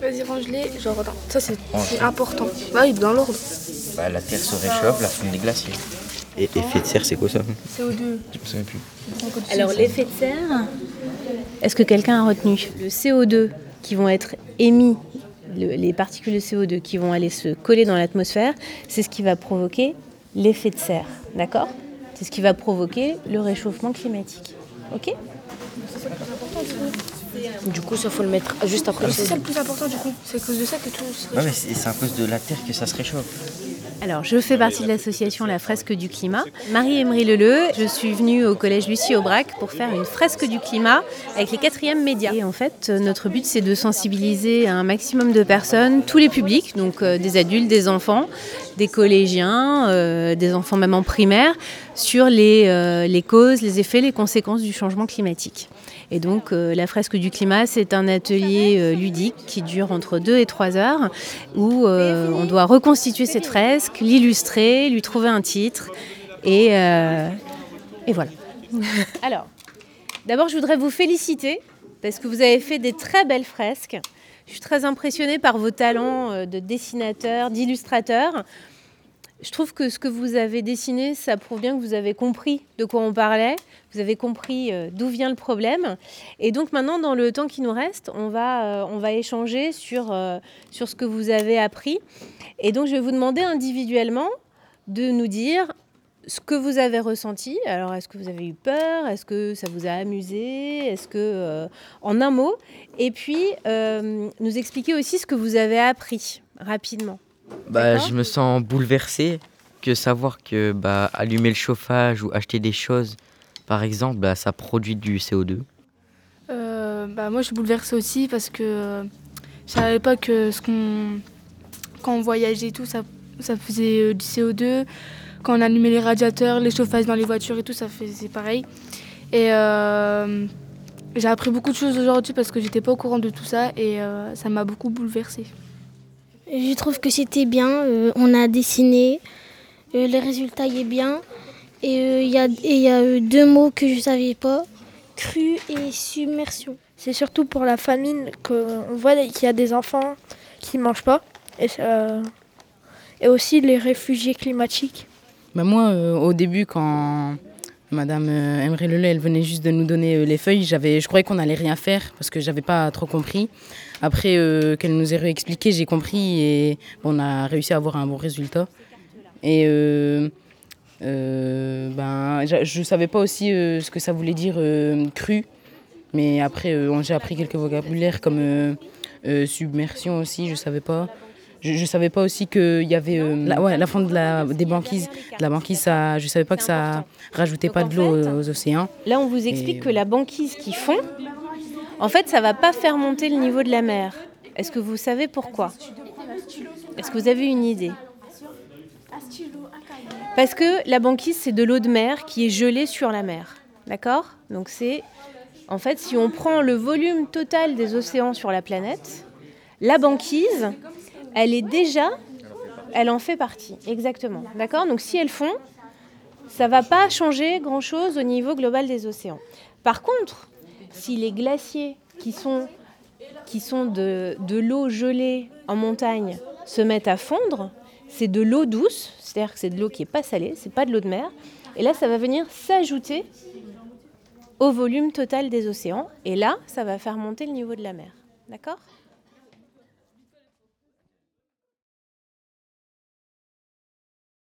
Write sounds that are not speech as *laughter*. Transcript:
Vas-y, range-les. Genre, attends, ça c'est c'est important. Bah oui, dans l'ordre. Bah, la terre se réchauffe, la fonte des glaciers. Et effet de serre, c'est quoi ça? CO2. Je me souviens plus. Alors l'effet de serre, est-ce que quelqu'un a retenu Le CO2 qui vont être émis, le- les particules de CO2 qui vont aller se coller dans l'atmosphère, c'est ce qui va provoquer l'effet de serre. D'accord? C'est ce qui va provoquer le réchauffement climatique. Ok? Du coup, ça faut le mettre juste après. C'est ça le plus important du coup. C'est à cause de ça que tout se Ouais, c'est c'est à cause de la terre que ça se réchauffe. Alors, je fais partie de l'association La Fresque du Climat. Marie-Emery Leleu, je suis venue au collège Lucie Aubrac pour faire une fresque du climat avec les quatrièmes médias. Et en fait, euh, notre but, c'est de sensibiliser un maximum de personnes, tous les publics, donc euh, des adultes, des enfants, des collégiens, euh, des enfants même en primaire, sur les, euh, les causes, les effets, les conséquences du changement climatique. Et donc, euh, la fresque du climat, c'est un atelier ludique qui dure entre 2 et 3 heures, où on doit reconstituer cette fresque, l'illustrer, lui trouver un titre, et, et voilà. *laughs* Alors, d'abord, je voudrais vous féliciter, parce que vous avez fait des très belles fresques. Je suis très impressionnée par vos talents euh, de dessinateur, d'illustrateur. Je trouve que ce que vous avez dessiné, ça prouve bien que vous avez compris de quoi on parlait, vous avez compris euh, d'où vient le problème. Et donc maintenant, dans le temps qui nous reste, on va, euh, on va échanger sur, sur ce que vous avez appris. Et donc je vais vous demander individuellement de nous dire ce que vous avez ressenti. Alors est-ce que vous avez eu peur Est-ce que ça vous a amusé Est-ce que... euh, en un mot. Et puis euh, nous expliquer aussi ce que vous avez appris rapidement. Bah, je me sens bouleversé que savoir que bah, allumer le chauffage ou acheter des choses, par exemple, bah, ça produit du CO2. Euh, bah, moi, je suis bouleversée aussi parce que je savais pas que ce qu'on quand on voyageait et tout, ça, ça faisait euh, du CO2. Quand on allumait les radiateurs, les chauffages dans les voitures et tout, ça faisait pareil. Et euh, j'ai appris beaucoup de choses aujourd'hui parce que j'étais pas au courant de tout ça et euh, ça m'a beaucoup bouleversée. Je trouve que c'était bien. euh, on a dessiné. euh, le résultat y est bien. Et euh, il y a, y a euh, deux mots que je ne savais pas. Crue et submersion. C'est surtout pour la famine qu'on voit qu'il y a des enfants qui ne mangent pas. Et, ça- et aussi les réfugiés climatiques. Bah moi, euh, au début, quand Madame euh, Emery Lelay, elle venait juste de nous donner euh, les feuilles, j'avais, je croyais qu'on allait rien faire parce que j'avais pas trop compris. Après qu'elle nous ait réexpliqué, j'ai compris et on a réussi à avoir un bon résultat. Et ben, je savais pas aussi ce que ça voulait dire cru, mais après j'ai appris quelques vocabulaires comme submersion aussi, je savais pas. Je, je savais pas aussi qu'il y avait euh, la, ouais, la fonte de la, des banquises. De la banquise, ça, je savais pas que ça rajoutait pas de l'eau aux, océans. Là, on vous explique Et- que la banquise qui fond, en fait, ça va pas faire monter le niveau de la mer. Est-ce que vous savez pourquoi? Est-ce que vous avez une idée? Parce que la banquise, c'est de l'eau de mer qui est gelée sur la mer. D'accord? Donc c'est... En fait, si on prend le volume total des océans sur la planète, la banquise, elle est déjà... Elle en fait partie, exactement. D'accord? Donc si elles fond, ça va pas changer grand-chose au niveau global des océans. Par contre, si les glaciers qui sont, qui sont de, de l'eau gelée en montagne se mettent à fondre, c'est de l'eau douce, c'est-à-dire que c'est de l'eau qui n'est pas salée, c'est pas de l'eau de mer, et là ça va venir s'ajouter au volume total des océans, et là ça va faire monter le niveau de la mer. D'accord?